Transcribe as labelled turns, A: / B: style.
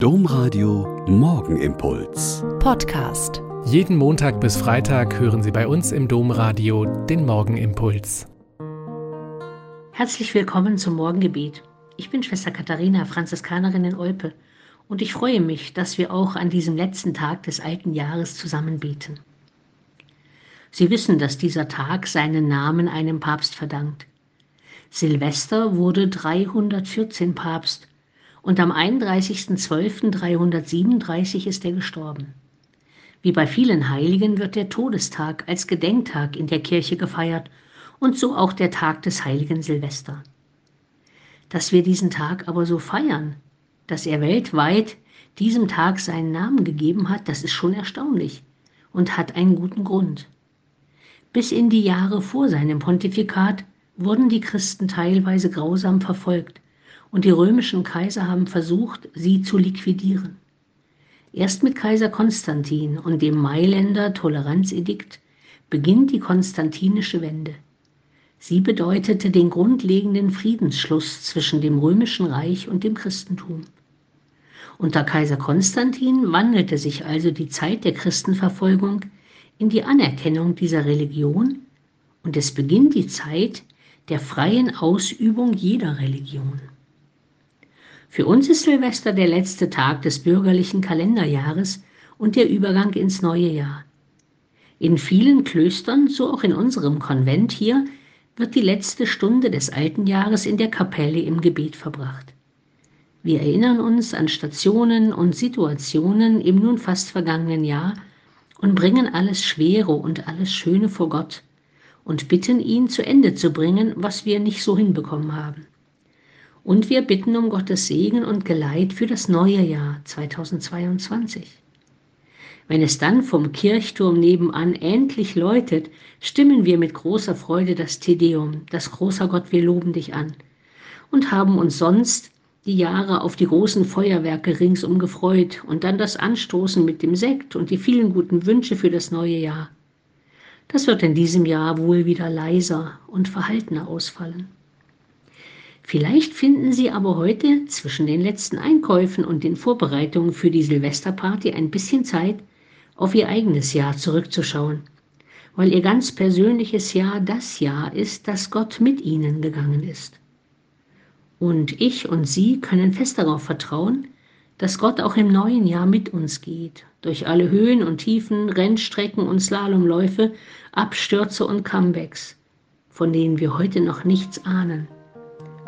A: Domradio Morgenimpuls.
B: Podcast.
C: Jeden Montag bis Freitag hören Sie bei uns im Domradio den Morgenimpuls.
D: Herzlich willkommen zum Morgengebet. Ich bin Schwester Katharina, Franziskanerin in Olpe, und ich freue mich, dass wir auch an diesem letzten Tag des alten Jahres zusammen beten. Sie wissen, dass dieser Tag seinen Namen einem Papst verdankt. Silvester wurde 314 Papst und am 31.12.337 ist er gestorben. Wie bei vielen Heiligen wird der Todestag als Gedenktag in der Kirche gefeiert und so auch der Tag des heiligen Silvester. Dass wir diesen Tag aber so feiern, dass er weltweit diesem Tag seinen Namen gegeben hat, das ist schon erstaunlich und hat einen guten Grund. Bis in die Jahre vor seinem Pontifikat wurden die Christen teilweise grausam verfolgt und die römischen Kaiser haben versucht, sie zu liquidieren. Erst mit Kaiser Konstantin und dem Mailänder Toleranzedikt beginnt die konstantinische Wende. Sie bedeutete den grundlegenden Friedensschluss zwischen dem römischen Reich und dem Christentum. Unter Kaiser Konstantin wandelte sich also die Zeit der Christenverfolgung in die Anerkennung dieser Religion und es beginnt die Zeit der freien Ausübung jeder Religion. Für uns ist Silvester der letzte Tag des bürgerlichen Kalenderjahres und der Übergang ins neue Jahr. In vielen Klöstern, so auch in unserem Konvent hier, wird die letzte Stunde des alten Jahres in der Kapelle im Gebet verbracht. Wir erinnern uns an Stationen und Situationen im nun fast vergangenen Jahr und bringen alles Schwere und alles Schöne vor Gott und bitten ihn zu Ende zu bringen, was wir nicht so hinbekommen haben. Und wir bitten um Gottes Segen und Geleit für das neue Jahr 2022. Wenn es dann vom Kirchturm nebenan endlich läutet, stimmen wir mit großer Freude das Tedeum, das großer Gott, wir loben dich an, und haben uns sonst die Jahre auf die großen Feuerwerke ringsum gefreut und dann das Anstoßen mit dem Sekt und die vielen guten Wünsche für das neue Jahr. Das wird in diesem Jahr wohl wieder leiser und verhaltener ausfallen. Vielleicht finden Sie aber heute zwischen den letzten Einkäufen und den Vorbereitungen für die Silvesterparty ein bisschen Zeit, auf Ihr eigenes Jahr zurückzuschauen, weil Ihr ganz persönliches Jahr das Jahr ist, das Gott mit Ihnen gegangen ist. Und ich und Sie können fest darauf vertrauen, dass Gott auch im neuen Jahr mit uns geht, durch alle Höhen und Tiefen, Rennstrecken und Slalomläufe, Abstürze und Comebacks, von denen wir heute noch nichts ahnen.